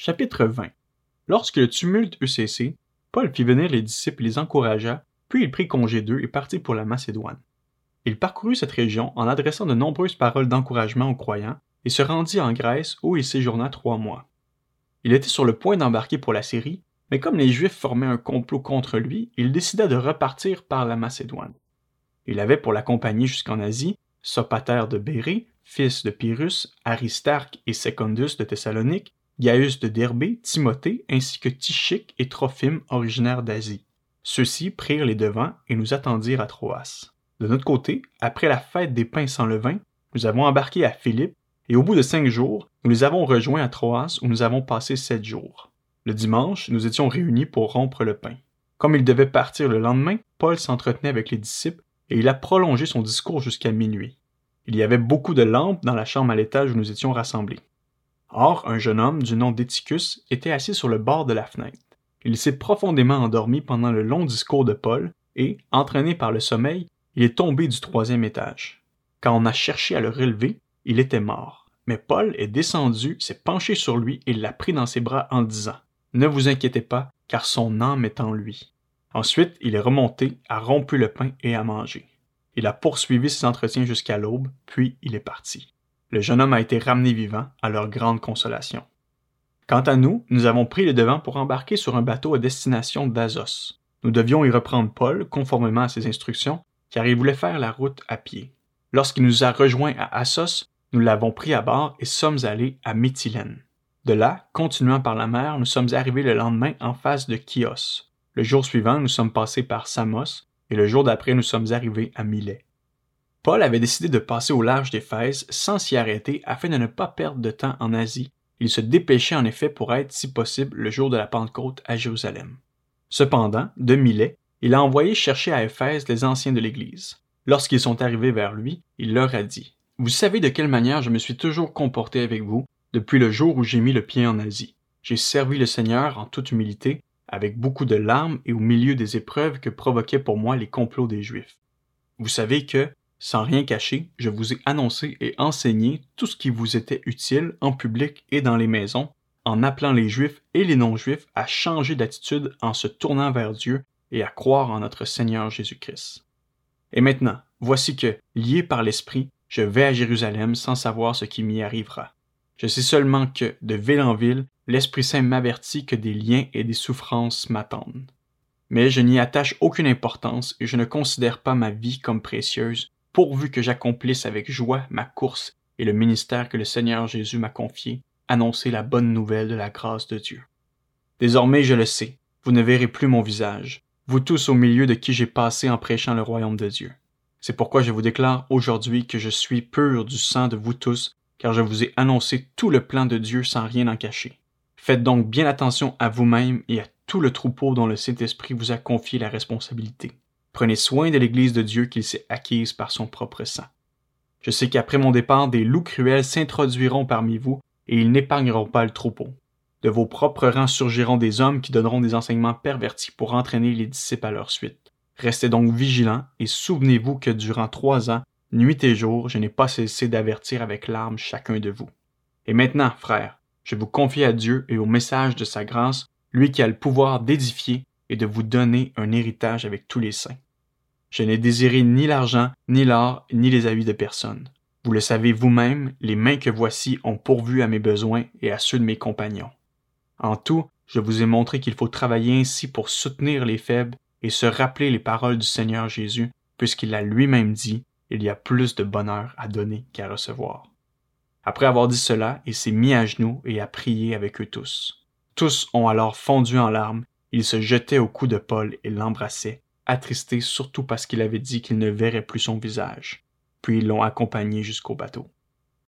Chapitre 20 Lorsque le tumulte eut cessé, Paul fit venir les disciples et les encouragea, puis il prit congé d'eux et partit pour la Macédoine. Il parcourut cette région en adressant de nombreuses paroles d'encouragement aux croyants et se rendit en Grèce où il séjourna trois mois. Il était sur le point d'embarquer pour la Syrie, mais comme les Juifs formaient un complot contre lui, il décida de repartir par la Macédoine. Il avait pour l'accompagner jusqu'en Asie Sopater de Bérée, fils de Pyrrhus, Aristarque et Secondus de Thessalonique, Gaius de Derbé, Timothée, ainsi que Tychique et Trophime originaires d'Asie. Ceux-ci prirent les devants et nous attendirent à Troas. De notre côté, après la fête des pains sans levain, nous avons embarqué à Philippe, et au bout de cinq jours, nous les avons rejoints à Troas où nous avons passé sept jours. Le dimanche, nous étions réunis pour rompre le pain. Comme il devait partir le lendemain, Paul s'entretenait avec les disciples et il a prolongé son discours jusqu'à minuit. Il y avait beaucoup de lampes dans la chambre à l'étage où nous étions rassemblés. Or, un jeune homme du nom d'Éticus était assis sur le bord de la fenêtre. Il s'est profondément endormi pendant le long discours de Paul, et, entraîné par le sommeil, il est tombé du troisième étage. Quand on a cherché à le relever, il était mort. Mais Paul est descendu, s'est penché sur lui et l'a pris dans ses bras en disant Ne vous inquiétez pas, car son âme est en lui. Ensuite, il est remonté, a rompu le pain et a mangé. Il a poursuivi ses entretiens jusqu'à l'aube, puis il est parti. Le jeune homme a été ramené vivant, à leur grande consolation. Quant à nous, nous avons pris le devant pour embarquer sur un bateau à destination d'Azos. Nous devions y reprendre Paul, conformément à ses instructions, car il voulait faire la route à pied. Lorsqu'il nous a rejoints à Assos, nous l'avons pris à bord et sommes allés à Mytilène. De là, continuant par la mer, nous sommes arrivés le lendemain en face de Chios. Le jour suivant, nous sommes passés par Samos, et le jour d'après, nous sommes arrivés à Milet. Paul avait décidé de passer au large d'Éphèse sans s'y arrêter afin de ne pas perdre de temps en Asie. Il se dépêchait en effet pour être, si possible, le jour de la Pentecôte à Jérusalem. Cependant, de Milet, il a envoyé chercher à Éphèse les anciens de l'Église. Lorsqu'ils sont arrivés vers lui, il leur a dit Vous savez de quelle manière je me suis toujours comporté avec vous depuis le jour où j'ai mis le pied en Asie. J'ai servi le Seigneur en toute humilité, avec beaucoup de larmes et au milieu des épreuves que provoquaient pour moi les complots des Juifs. Vous savez que, sans rien cacher, je vous ai annoncé et enseigné tout ce qui vous était utile en public et dans les maisons, en appelant les Juifs et les non-Juifs à changer d'attitude en se tournant vers Dieu et à croire en notre Seigneur Jésus-Christ. Et maintenant, voici que, lié par l'Esprit, je vais à Jérusalem sans savoir ce qui m'y arrivera. Je sais seulement que, de ville en ville, l'Esprit Saint m'avertit que des liens et des souffrances m'attendent. Mais je n'y attache aucune importance et je ne considère pas ma vie comme précieuse, pourvu que j'accomplisse avec joie ma course et le ministère que le Seigneur Jésus m'a confié, annoncer la bonne nouvelle de la grâce de Dieu. Désormais je le sais, vous ne verrez plus mon visage, vous tous au milieu de qui j'ai passé en prêchant le royaume de Dieu. C'est pourquoi je vous déclare aujourd'hui que je suis pur du sang de vous tous, car je vous ai annoncé tout le plan de Dieu sans rien en cacher. Faites donc bien attention à vous-même et à tout le troupeau dont le Saint-Esprit vous a confié la responsabilité. Prenez soin de l'Église de Dieu qu'il s'est acquise par son propre sang. Je sais qu'après mon départ, des loups cruels s'introduiront parmi vous, et ils n'épargneront pas le troupeau. De vos propres rangs surgiront des hommes qui donneront des enseignements pervertis pour entraîner les disciples à leur suite. Restez donc vigilants et souvenez-vous que durant trois ans, nuit et jour, je n'ai pas cessé d'avertir avec larmes chacun de vous. Et maintenant, frères, je vous confie à Dieu et au message de sa grâce, lui qui a le pouvoir d'édifier et de vous donner un héritage avec tous les saints. Je n'ai désiré ni l'argent, ni l'or, ni les avis de personne. Vous le savez vous-même, les mains que voici ont pourvu à mes besoins et à ceux de mes compagnons. En tout, je vous ai montré qu'il faut travailler ainsi pour soutenir les faibles et se rappeler les paroles du Seigneur Jésus, puisqu'il a lui-même dit, il y a plus de bonheur à donner qu'à recevoir. Après avoir dit cela, il s'est mis à genoux et a prié avec eux tous. Tous ont alors fondu en larmes, ils se jetaient au cou de Paul et l'embrassaient, attristés surtout parce qu'il avait dit qu'il ne verrait plus son visage. Puis ils l'ont accompagné jusqu'au bateau.